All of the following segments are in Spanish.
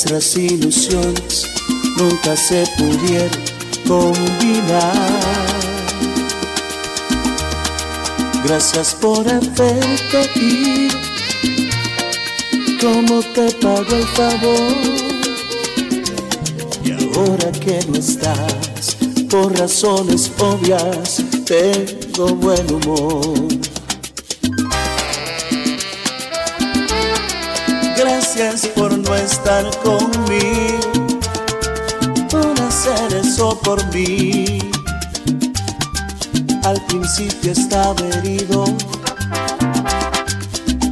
Nuestras ilusiones nunca se pudieron combinar. Gracias por haberte ido, como te pago el favor. Y ahora que no estás, por razones obvias, tengo buen humor. Gracias por no estar conmigo, por hacer eso por mí. Al principio estaba herido,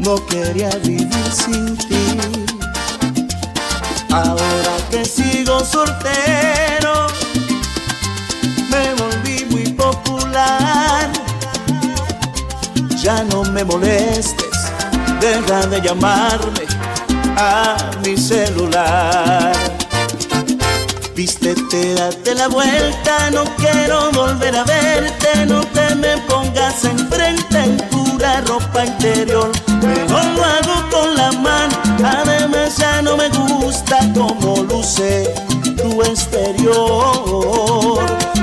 no quería vivir sin ti. Ahora que sigo soltero, me volví muy popular. Ya no me molestes, deja de llamarme a mi celular. Vístete, date la vuelta, no quiero volver a verte, no te me pongas enfrente en pura ropa interior. Mejor lo hago con la mano, además ya no me gusta como luce tu exterior.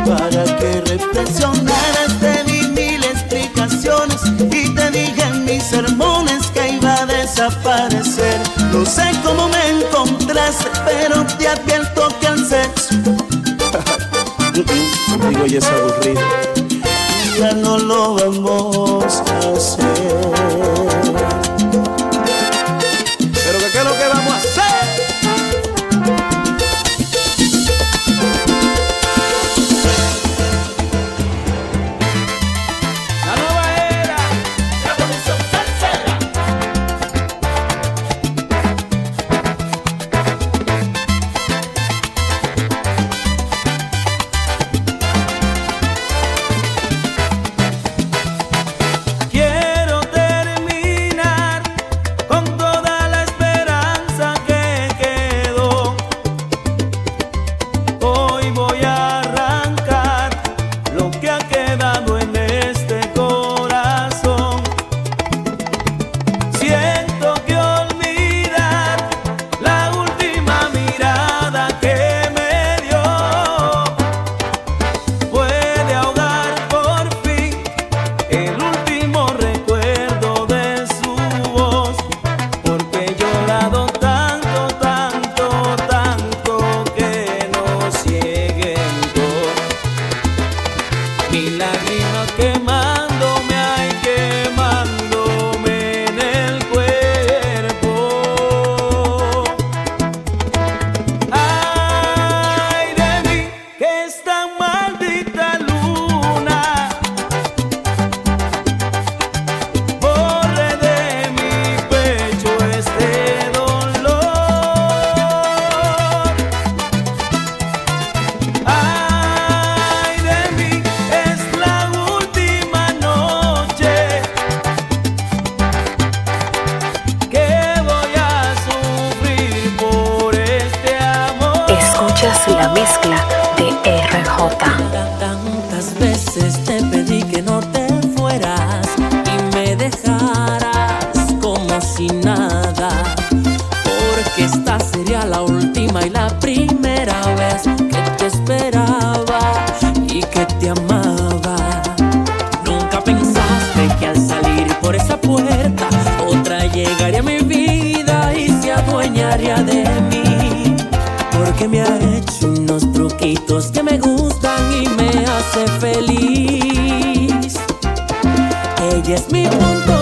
Para que reflexionaras te di mil explicaciones y te dije en mis sermones que desaparecer. No sé cómo me encontraste, pero te advierto que al sexo. Digo, ya es aburrido. Ya no lo vamos a hacer. Tocaría mi vida y se adueñaría de mí. Porque me ha hecho unos truquitos que me gustan y me hace feliz. Ella es mi punto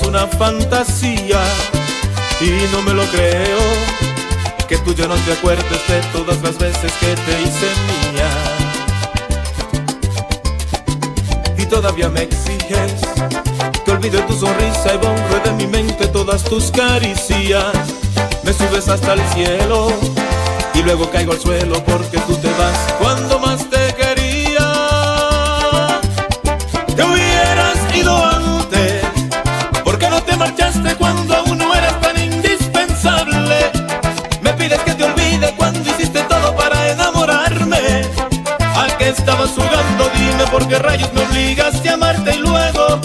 es una fantasía y no me lo creo. Que tú ya no te acuerdes de todas las veces que te hice mía. Y todavía me exiges que olvide tu sonrisa y borre de mi mente todas tus caricias. Me subes hasta el cielo y luego caigo al suelo porque tú te vas cuando más te porque rayos me obligaste a amarte y luego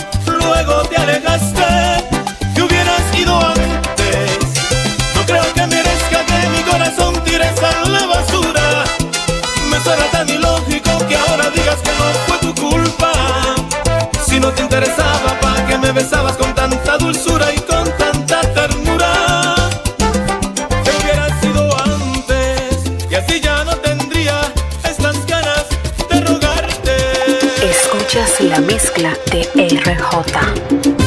Jota.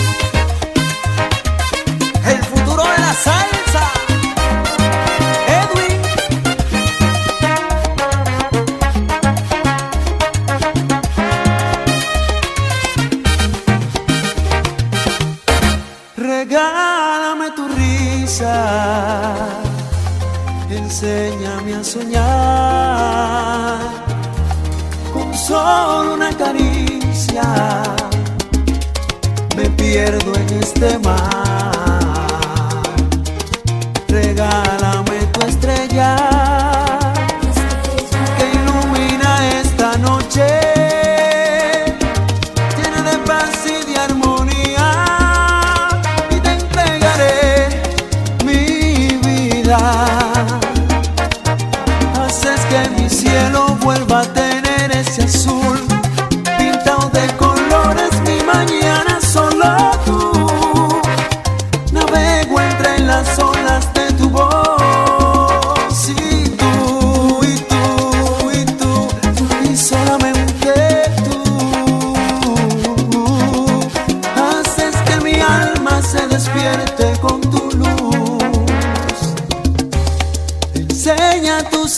regálame tu estrella.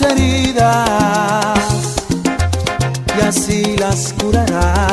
heridas y así las curarás.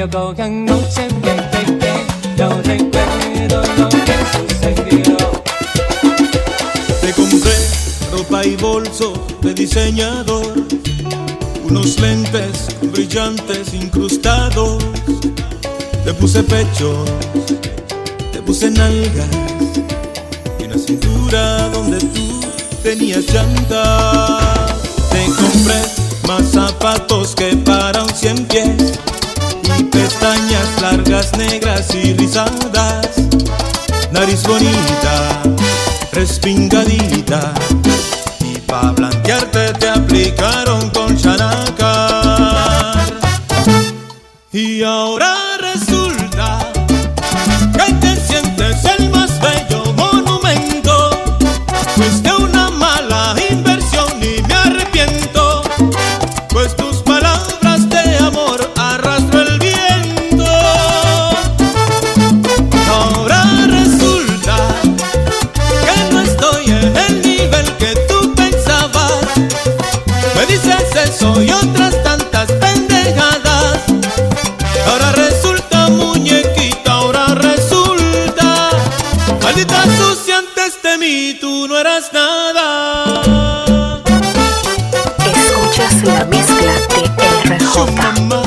yo cojan noche que te yo recuerdo lo que sucedió. Te compré ropa y bolso de diseñador, unos lentes brillantes incrustados. Te puse pecho, te puse nalgas y una cintura donde tú tenías llantas. Te compré más zapatos que para un cien pies pestañas largas, negras y rizadas, nariz bonita, respingadita, y pa' blanquearte te aplicaron con chanacar. Y ahora eso y otras tantas pendejadas. Ahora resulta muñequita, ahora resulta. Maldita sucia, antes de mí tú no eras nada. Escuchas la mezcla de RJ.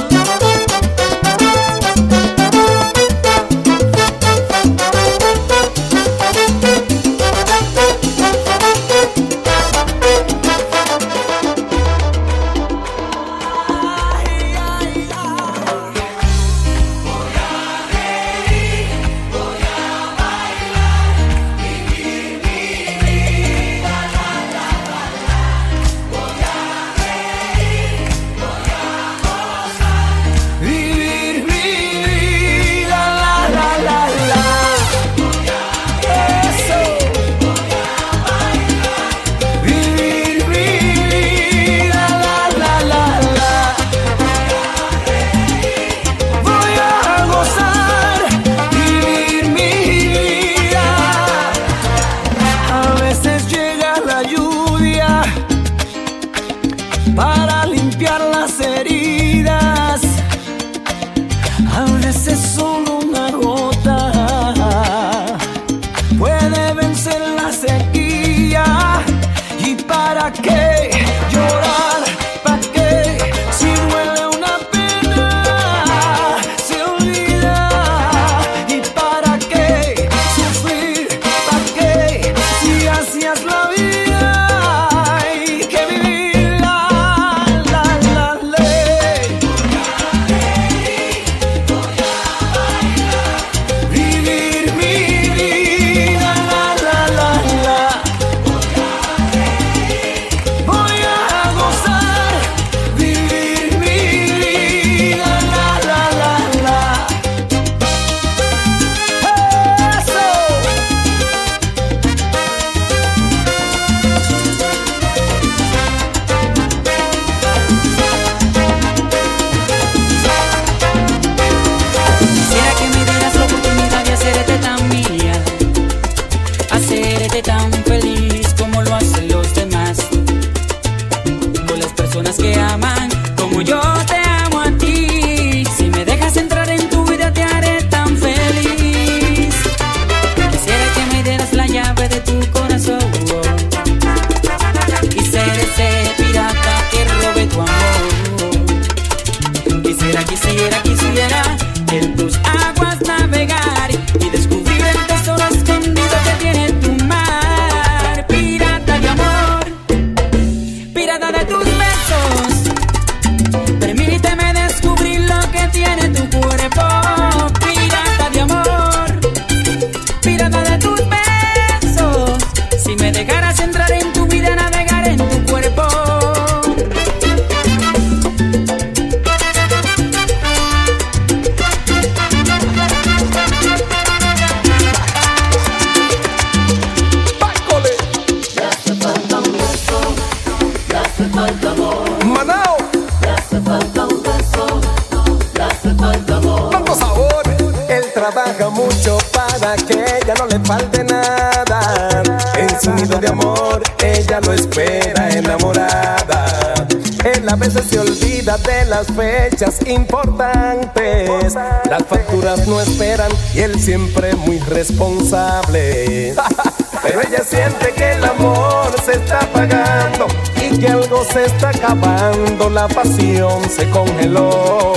Fechas importantes. Las facturas no esperan y él siempre muy responsable. Pero ella siente que el amor se está apagando y que algo se está acabando. La pasión se congeló.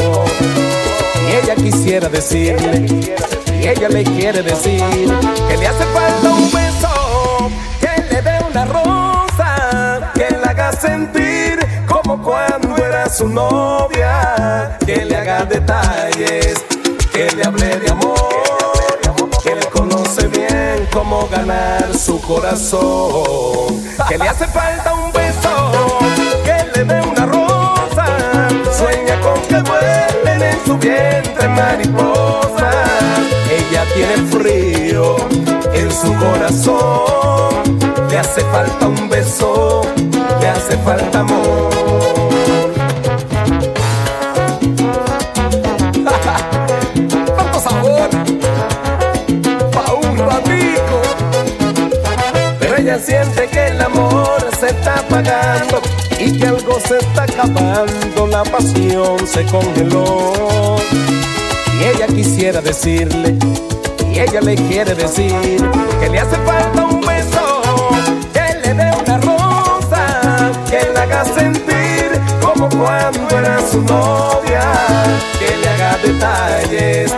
Y ella quisiera decirle, y ella le quiere decir que le hace falta un beso, que le dé una rosa, que la haga sentir como cuando era su novia, que le haga detalles, que le hable de amor, que le conoce bien cómo ganar su corazón, que le hace falta un beso, que le dé una rosa, sueña con que vuelen en su vientre mariposas, su corazón, le hace falta un beso, le hace falta amor. siente que el amor se está apagando y que algo se está acabando, la pasión se congeló. Y ella quisiera decirle, ella le quiere decir que le hace falta un beso, que le dé una rosa, que le haga sentir como cuando era su novia, que le haga detalles,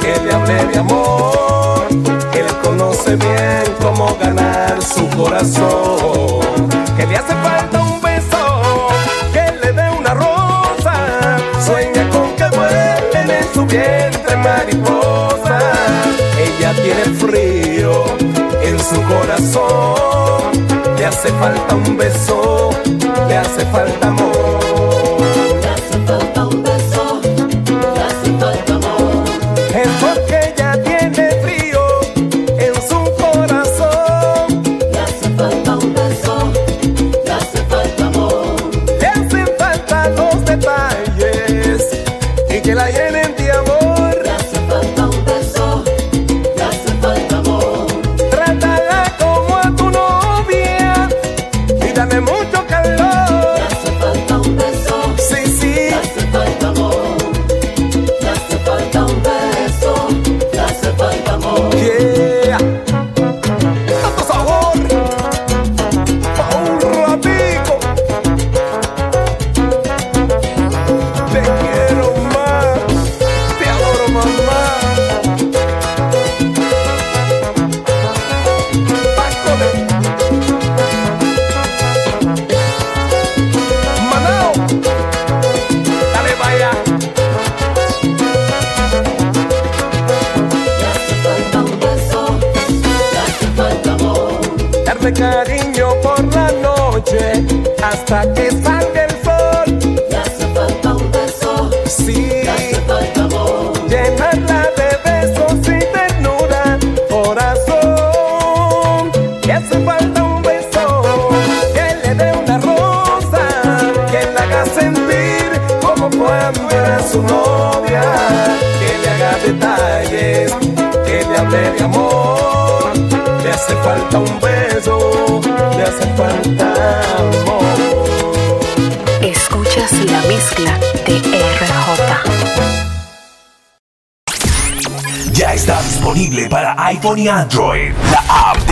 que le hable de amor, que le conoce bien cómo ganar su corazón. Su corazón. Le hace falta un beso, le hace falta amor. Falta un beso, le hace falta amor. Escuchas la mezcla de RJ. Ya está disponible para iPhone y Android. La app de